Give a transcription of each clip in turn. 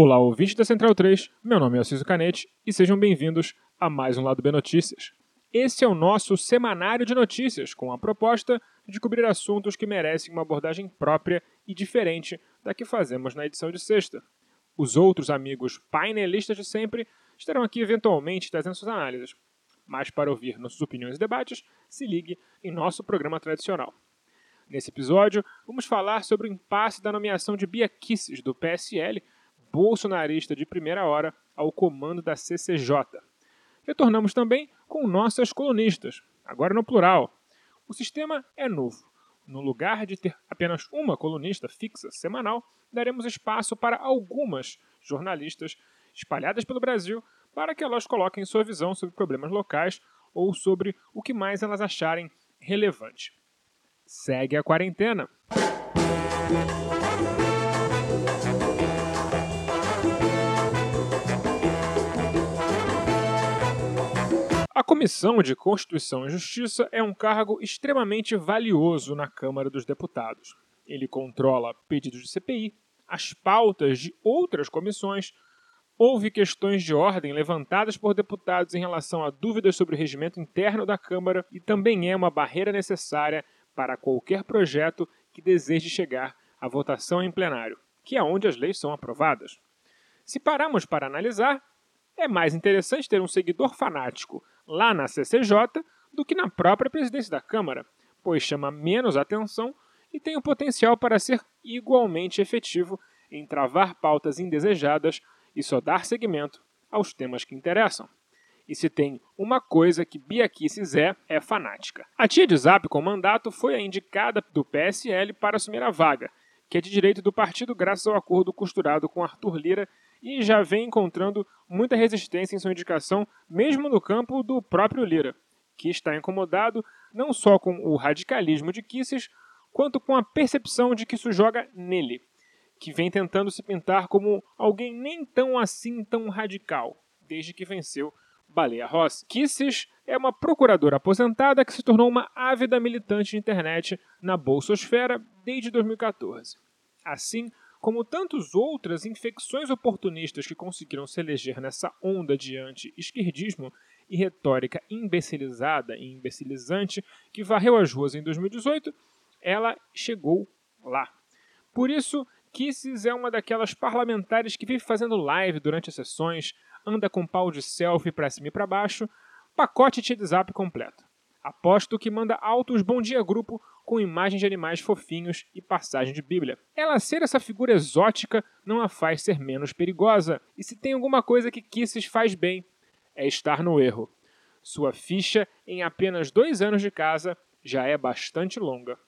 Olá, ouvintes da Central 3. Meu nome é Alciso Canete e sejam bem-vindos a mais um Lado B Notícias. Esse é o nosso semanário de notícias, com a proposta de cobrir assuntos que merecem uma abordagem própria e diferente da que fazemos na edição de sexta. Os outros amigos painelistas de sempre estarão aqui eventualmente trazendo suas análises. Mas para ouvir nossas opiniões e debates, se ligue em nosso programa tradicional. Nesse episódio, vamos falar sobre o impasse da nomeação de Bia Kisses, do PSL, bolsonarista de primeira hora, ao comando da CCJ. Retornamos também com nossas colunistas, agora no plural. O sistema é novo. No lugar de ter apenas uma colunista fixa semanal, daremos espaço para algumas jornalistas espalhadas pelo Brasil para que elas coloquem sua visão sobre problemas locais ou sobre o que mais elas acharem relevante. Segue a quarentena. A Comissão de Constituição e Justiça é um cargo extremamente valioso na Câmara dos Deputados. Ele controla pedidos de CPI, as pautas de outras comissões, houve questões de ordem levantadas por deputados em relação a dúvidas sobre o regimento interno da Câmara e também é uma barreira necessária para qualquer projeto que deseje chegar à votação em plenário, que é onde as leis são aprovadas. Se pararmos para analisar, é mais interessante ter um seguidor fanático lá na CCJ do que na própria presidência da Câmara, pois chama menos atenção e tem o potencial para ser igualmente efetivo em travar pautas indesejadas e só dar seguimento aos temas que interessam. E se tem uma coisa que Bia Kicis é, é fanática. A tia de Zap com mandato foi a indicada do PSL para assumir a vaga, que é de direito do partido graças ao acordo costurado com Arthur Lira e já vem encontrando muita resistência em sua indicação, mesmo no campo do próprio Lira, que está incomodado não só com o radicalismo de Kisses, quanto com a percepção de que isso joga nele, que vem tentando se pintar como alguém nem tão assim tão radical, desde que venceu Baleia Rossi. Kisses é uma procuradora aposentada que se tornou uma ávida militante de internet na bolsosfera desde 2014. Assim, como tantas outras infecções oportunistas que conseguiram se eleger nessa onda de anti-esquerdismo e retórica imbecilizada e imbecilizante que varreu as ruas em 2018, ela chegou lá. Por isso, Kisses é uma daquelas parlamentares que vive fazendo live durante as sessões, anda com pau de selfie para cima e para baixo, pacote de WhatsApp completo. Aposto que manda altos bom dia grupo com imagens de animais fofinhos e passagem de Bíblia. Ela ser essa figura exótica não a faz ser menos perigosa, e se tem alguma coisa que Kisses faz bem, é estar no erro. Sua ficha em apenas dois anos de casa já é bastante longa.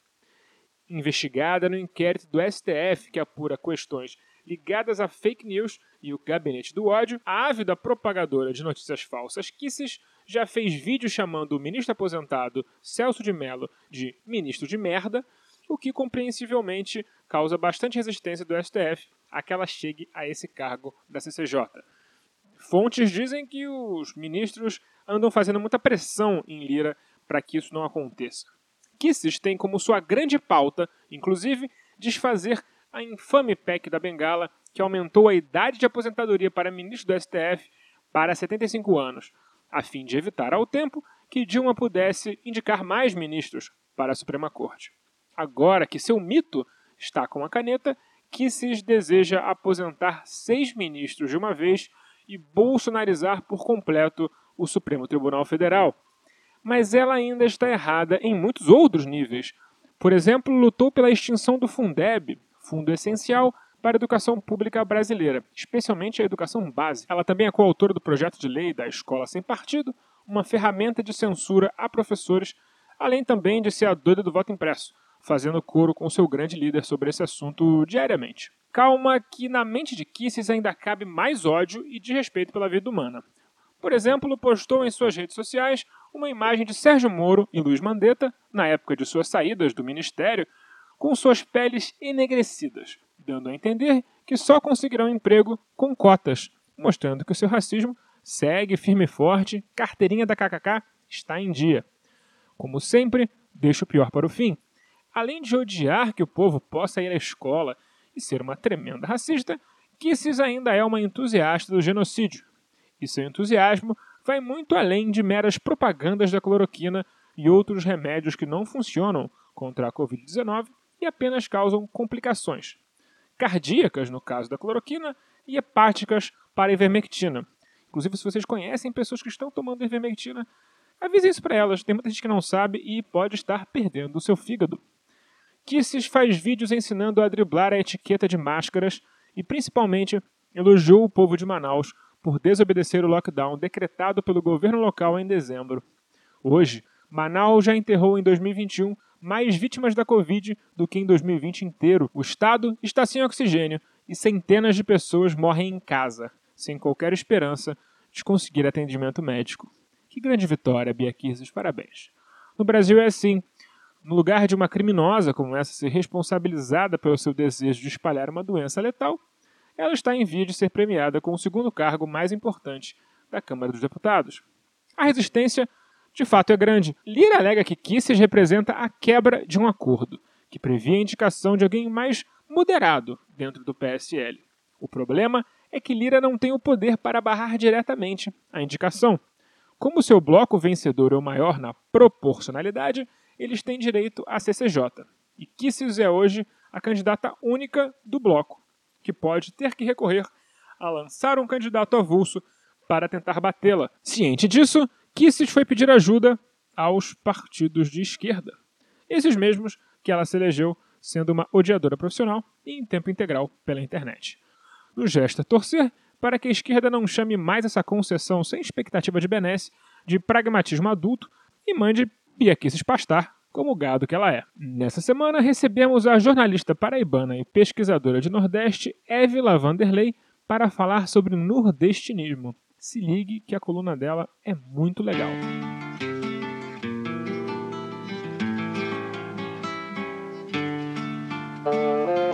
Investigada no inquérito do STF que apura questões ligadas a fake news e o gabinete do ódio, a ávida propagadora de notícias falsas Kisses já fez vídeo chamando o ministro aposentado Celso de Mello de ministro de merda, o que compreensivelmente causa bastante resistência do STF a que ela chegue a esse cargo da CCJ. Fontes dizem que os ministros andam fazendo muita pressão em Lira para que isso não aconteça. Kisses tem como sua grande pauta, inclusive, desfazer a infame PEC da Bengala, que aumentou a idade de aposentadoria para ministro do STF para 75 anos, a fim de evitar ao tempo que Dilma pudesse indicar mais ministros para a Suprema Corte. Agora que seu mito está com a caneta, Kisses deseja aposentar seis ministros de uma vez e bolsonarizar por completo o Supremo Tribunal Federal. Mas ela ainda está errada em muitos outros níveis. Por exemplo, lutou pela extinção do Fundeb, fundo essencial para a educação pública brasileira, especialmente a educação básica. Ela também é coautora do projeto de lei da Escola Sem Partido, uma ferramenta de censura a professores, além também de ser a doida do voto impresso, fazendo coro com seu grande líder sobre esse assunto diariamente. Calma que na mente de Kisses ainda cabe mais ódio e desrespeito pela vida humana. Por exemplo, postou em suas redes sociais uma imagem de Sérgio Moro e Luiz Mandetta, na época de suas saídas do ministério, com suas peles enegrecidas, dando a entender que só conseguirão emprego com cotas, mostrando que o seu racismo segue firme e forte, carteirinha da KKK está em dia. Como sempre, deixa o pior para o fim. Além de odiar que o povo possa ir à escola e ser uma tremenda racista, Kisses ainda é uma entusiasta do genocídio, e seu entusiasmo vai muito além de meras propagandas da cloroquina e outros remédios que não funcionam contra a Covid-19 e apenas causam complicações cardíacas, no caso da cloroquina, e hepáticas para a ivermectina. Inclusive, se vocês conhecem pessoas que estão tomando ivermectina, avise isso para elas. Tem muita gente que não sabe e pode estar perdendo o seu fígado. Kisses faz vídeos ensinando a driblar a etiqueta de máscaras e, principalmente, elogiou o povo de Manaus por desobedecer o lockdown decretado pelo governo local em dezembro. Hoje, Manaus já enterrou em 2021 mais vítimas da Covid do que em 2020 inteiro. O estado está sem oxigênio e centenas de pessoas morrem em casa, sem qualquer esperança de conseguir atendimento médico. Que grande vitória, Bia Kirzes, parabéns. No Brasil é assim. No lugar de uma criminosa como essa ser responsabilizada pelo seu desejo de espalhar uma doença letal, ela está em via de ser premiada com o segundo cargo mais importante da Câmara dos Deputados. A resistência, de fato, é grande. Lira alega que Kisses representa a quebra de um acordo, que previa a indicação de alguém mais moderado dentro do PSL. O problema é que Lira não tem o poder para barrar diretamente a indicação. Como seu bloco vencedor é o maior na proporcionalidade, eles têm direito à CCJ. E Kisses é hoje a candidata única do bloco que pode ter que recorrer a lançar um candidato avulso para tentar batê-la. Ciente disso, Kisses foi pedir ajuda aos partidos de esquerda, esses mesmos que ela se elegeu sendo uma odiadora profissional e em tempo integral pela internet. No gesto a torcer para que a esquerda não chame mais essa concessão sem expectativa de benesse de pragmatismo adulto e mande Bia Kisses pastar como gado que ela é. Nessa semana, recebemos a jornalista paraibana e pesquisadora de Nordeste, Evila Vanderlei, para falar sobre nordestinismo. Se ligue que a coluna dela é muito legal. eu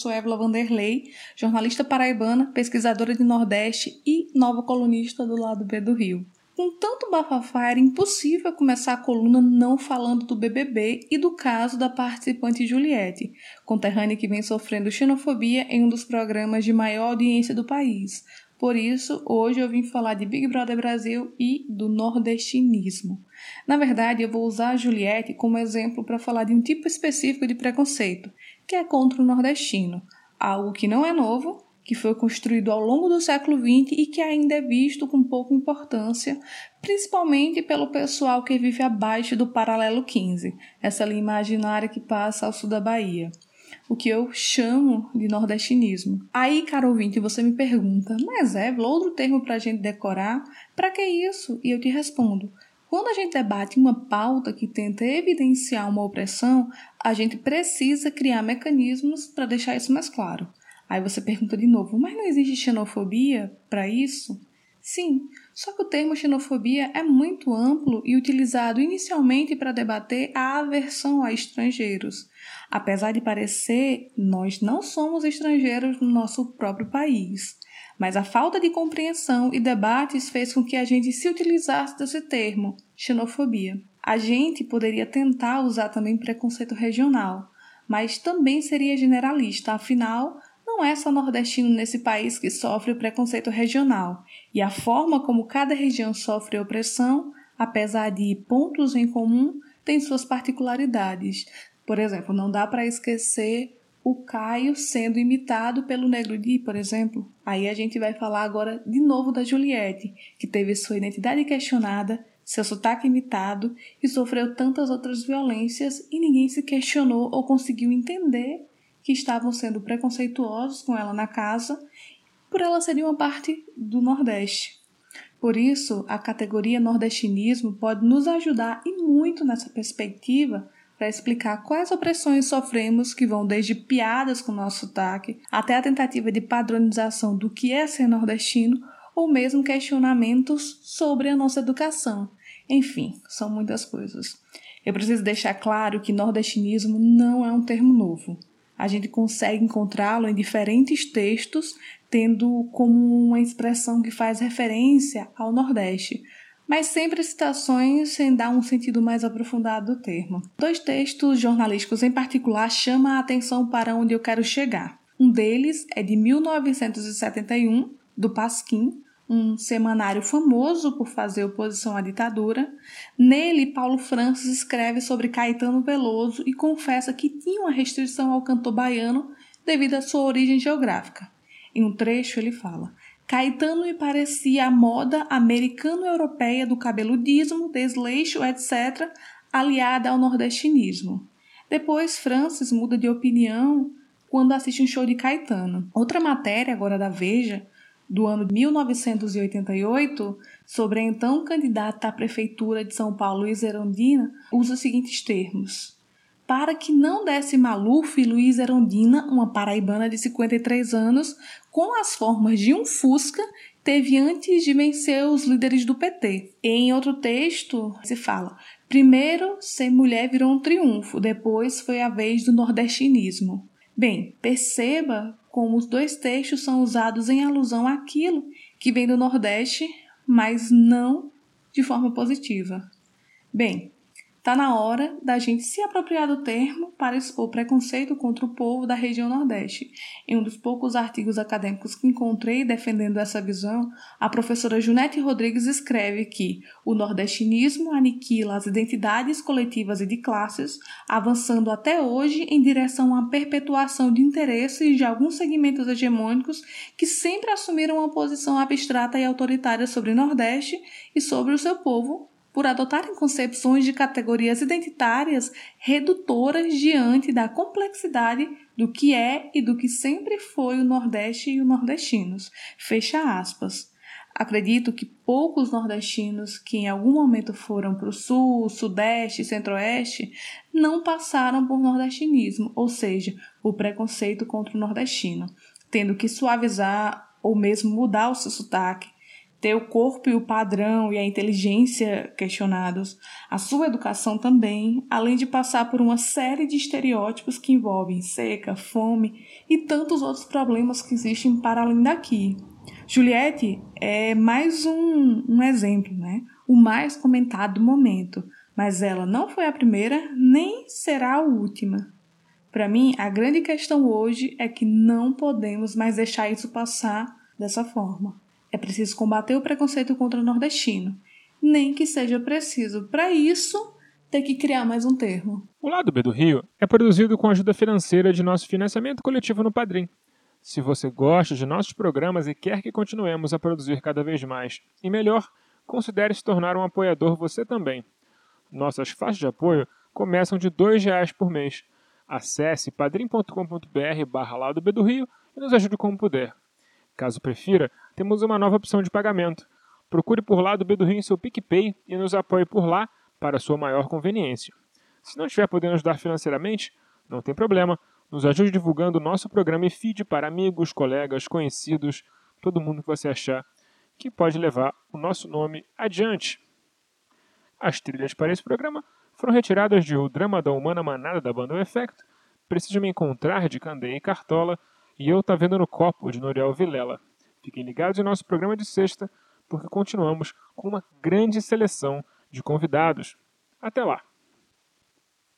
sou Évila Vanderlei, jornalista paraibana, pesquisadora de Nordeste e nova colunista do lado B do Rio. Com tanto bafafá, era impossível começar a coluna não falando do BBB e do caso da participante Juliette, conterrânea que vem sofrendo xenofobia em um dos programas de maior audiência do país. Por isso, hoje eu vim falar de Big Brother Brasil e do nordestinismo. Na verdade, eu vou usar a Juliette como exemplo para falar de um tipo específico de preconceito, que é contra o nordestino, algo que não é novo, que foi construído ao longo do século XX e que ainda é visto com pouca importância, principalmente pelo pessoal que vive abaixo do paralelo 15, essa linha imaginária que passa ao sul da Bahia. O que eu chamo de nordestinismo. Aí, caro ouvinte, você me pergunta, mas é outro termo para a gente decorar? Para que isso? E eu te respondo, quando a gente debate uma pauta que tenta evidenciar uma opressão, a gente precisa criar mecanismos para deixar isso mais claro. Aí você pergunta de novo, mas não existe xenofobia para isso? Sim, só que o termo xenofobia é muito amplo e utilizado inicialmente para debater a aversão a estrangeiros. Apesar de parecer, nós não somos estrangeiros no nosso próprio país mas a falta de compreensão e debates fez com que a gente se utilizasse desse termo, xenofobia. A gente poderia tentar usar também preconceito regional, mas também seria generalista, afinal, não é só nordestino nesse país que sofre o preconceito regional, e a forma como cada região sofre opressão, apesar de pontos em comum, tem suas particularidades. Por exemplo, não dá para esquecer o Caio sendo imitado pelo Negro Di, por exemplo. Aí a gente vai falar agora de novo da Juliette, que teve sua identidade questionada, seu sotaque imitado e sofreu tantas outras violências e ninguém se questionou ou conseguiu entender que estavam sendo preconceituosos com ela na casa por ela ser uma parte do Nordeste. Por isso, a categoria nordestinismo pode nos ajudar e muito nessa perspectiva para explicar quais opressões sofremos, que vão desde piadas com nosso sotaque até a tentativa de padronização do que é ser nordestino ou mesmo questionamentos sobre a nossa educação. Enfim, são muitas coisas. Eu preciso deixar claro que nordestinismo não é um termo novo. a gente consegue encontrá-lo em diferentes textos, tendo como uma expressão que faz referência ao Nordeste, mas sempre citações sem dar um sentido mais aprofundado do termo. Dois textos jornalísticos em particular chamam a atenção para onde eu quero chegar. Um deles é de 1971, do Pasquim, um semanário famoso por fazer oposição à ditadura. Nele, Paulo Francis escreve sobre Caetano Veloso e confessa que tinha uma restrição ao cantor baiano devido à sua origem geográfica. Em um trecho, ele fala: Caetano me parecia a moda americano-europeia do cabeludismo, desleixo, etc., aliada ao nordestinismo. Depois, Francis muda de opinião quando assiste um show de Caetano. Outra matéria, agora da Veja, do ano 1988, sobre a então candidata à prefeitura de São Paulo, Luiz Erondina, usa os seguintes termos para que não desse Maluf Luiz Erondina, uma paraibana de 53 anos, com as formas de um Fusca, teve antes de vencer os líderes do PT. Em outro texto, se fala: primeiro, ser mulher virou um triunfo, depois foi a vez do nordestinismo. Bem, perceba como os dois textos são usados em alusão àquilo que vem do Nordeste, mas não de forma positiva. Bem, Está na hora da gente se apropriar do termo para expor preconceito contra o povo da região Nordeste. Em um dos poucos artigos acadêmicos que encontrei defendendo essa visão, a professora Junete Rodrigues escreve que o nordestinismo aniquila as identidades coletivas e de classes, avançando até hoje em direção à perpetuação de interesses de alguns segmentos hegemônicos que sempre assumiram uma posição abstrata e autoritária sobre o Nordeste e sobre o seu povo por adotarem concepções de categorias identitárias redutoras diante da complexidade do que é e do que sempre foi o Nordeste e os nordestinos. Fecha aspas. Acredito que poucos nordestinos que em algum momento foram para o Sul, Sudeste Centro-Oeste não passaram por nordestinismo, ou seja, o preconceito contra o nordestino, tendo que suavizar ou mesmo mudar o seu sotaque ter o corpo e o padrão e a inteligência questionados, a sua educação também, além de passar por uma série de estereótipos que envolvem seca, fome e tantos outros problemas que existem para além daqui. Juliette é mais um, um exemplo, né? o mais comentado do momento, mas ela não foi a primeira nem será a última. Para mim, a grande questão hoje é que não podemos mais deixar isso passar dessa forma. É preciso combater o preconceito contra o nordestino, nem que seja preciso, para isso, ter que criar mais um termo. O lado B do Rio é produzido com a ajuda financeira de nosso financiamento coletivo no Padrim. Se você gosta de nossos programas e quer que continuemos a produzir cada vez mais e melhor, considere se tornar um apoiador você também. Nossas faixas de apoio começam de R$ reais por mês. Acesse padrim.com.br barra lado B do Rio e nos ajude como puder. Caso prefira, temos uma nova opção de pagamento. Procure por lá do B seu PicPay e nos apoie por lá para sua maior conveniência. Se não estiver podendo ajudar financeiramente, não tem problema. Nos ajude divulgando o nosso programa e feed para amigos, colegas, conhecidos, todo mundo que você achar que pode levar o nosso nome adiante. As trilhas para esse programa foram retiradas de O Drama da Humana Manada da banda O Efecto, Preciso Me Encontrar de Candeia e Cartola e Eu Tá Vendo no Copo de Noriel Vilela. Fiquem ligados em nosso programa de sexta, porque continuamos com uma grande seleção de convidados. Até lá!